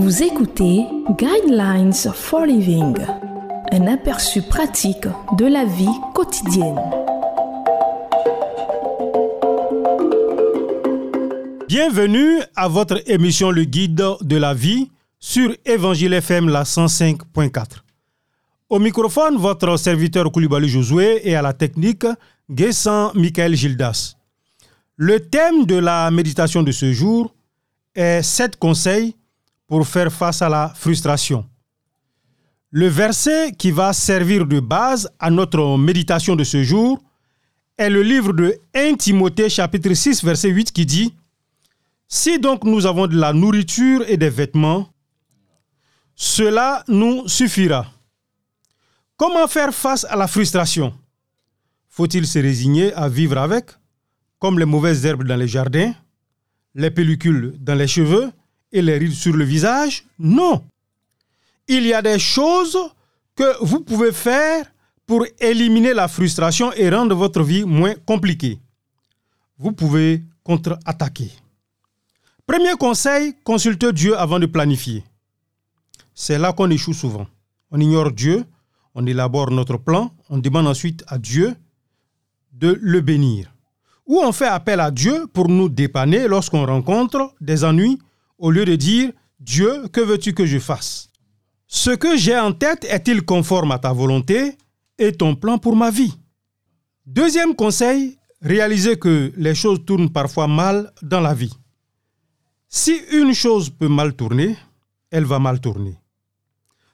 Vous écoutez Guidelines for Living, un aperçu pratique de la vie quotidienne. Bienvenue à votre émission Le Guide de la vie sur Évangile FM la 105.4. Au microphone, votre serviteur Koulibaly Josué et à la technique, Guessant Michael Gildas. Le thème de la méditation de ce jour est sept conseils pour faire face à la frustration. Le verset qui va servir de base à notre méditation de ce jour est le livre de 1 Timothée chapitre 6 verset 8 qui dit Si donc nous avons de la nourriture et des vêtements, cela nous suffira. Comment faire face à la frustration? Faut-il se résigner à vivre avec, comme les mauvaises herbes dans les jardins, les pellicules dans les cheveux et les rides sur le visage Non. Il y a des choses que vous pouvez faire pour éliminer la frustration et rendre votre vie moins compliquée. Vous pouvez contre-attaquer. Premier conseil, consultez Dieu avant de planifier. C'est là qu'on échoue souvent. On ignore Dieu, on élabore notre plan, on demande ensuite à Dieu de le bénir. Ou on fait appel à Dieu pour nous dépanner lorsqu'on rencontre des ennuis au lieu de dire Dieu, que veux-tu que je fasse? Ce que j'ai en tête est-il conforme à ta volonté et ton plan pour ma vie? Deuxième conseil, réalisez que les choses tournent parfois mal dans la vie. Si une chose peut mal tourner, elle va mal tourner.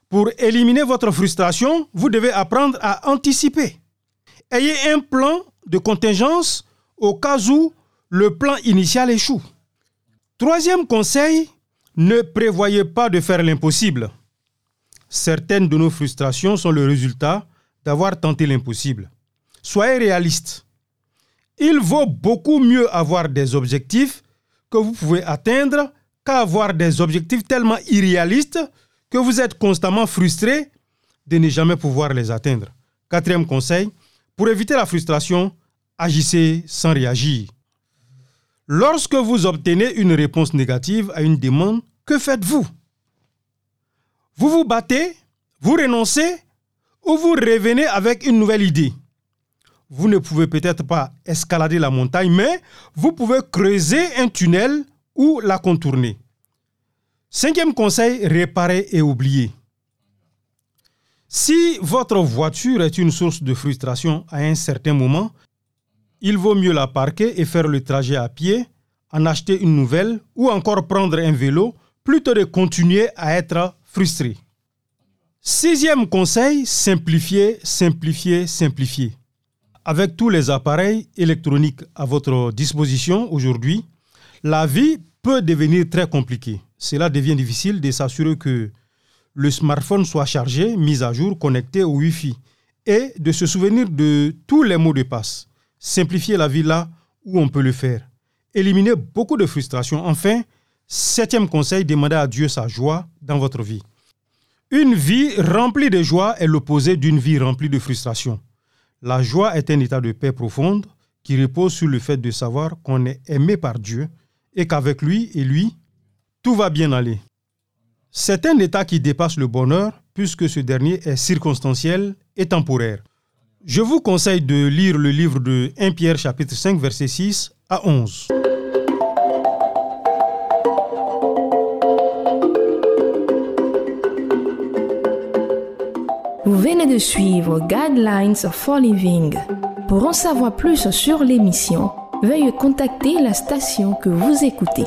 Pour éliminer votre frustration, vous devez apprendre à anticiper. Ayez un plan de contingence au cas où le plan initial échoue. Troisième conseil, ne prévoyez pas de faire l'impossible. Certaines de nos frustrations sont le résultat d'avoir tenté l'impossible. Soyez réaliste. Il vaut beaucoup mieux avoir des objectifs que vous pouvez atteindre qu'avoir des objectifs tellement irréalistes que vous êtes constamment frustré de ne jamais pouvoir les atteindre. Quatrième conseil, pour éviter la frustration, agissez sans réagir. Lorsque vous obtenez une réponse négative à une demande, que faites-vous? Vous vous battez, vous renoncez ou vous revenez avec une nouvelle idée? Vous ne pouvez peut-être pas escalader la montagne, mais vous pouvez creuser un tunnel ou la contourner. Cinquième conseil, réparer et oublier. Si votre voiture est une source de frustration à un certain moment, il vaut mieux la parquer et faire le trajet à pied, en acheter une nouvelle ou encore prendre un vélo plutôt de continuer à être frustré. Sixième conseil, simplifier, simplifier, simplifier. Avec tous les appareils électroniques à votre disposition aujourd'hui, la vie peut devenir très compliquée. Cela devient difficile de s'assurer que le smartphone soit chargé, mis à jour, connecté au Wi-Fi et de se souvenir de tous les mots de passe. Simplifier la vie là où on peut le faire. Éliminer beaucoup de frustration. Enfin, septième conseil, demandez à Dieu sa joie dans votre vie. Une vie remplie de joie est l'opposé d'une vie remplie de frustration. La joie est un état de paix profonde qui repose sur le fait de savoir qu'on est aimé par Dieu et qu'avec lui et lui, tout va bien aller. C'est un état qui dépasse le bonheur puisque ce dernier est circonstanciel et temporaire. Je vous conseille de lire le livre de 1 Pierre chapitre 5 verset 6 à 11. Vous venez de suivre Guidelines for Living. Pour en savoir plus sur l'émission, veuillez contacter la station que vous écoutez.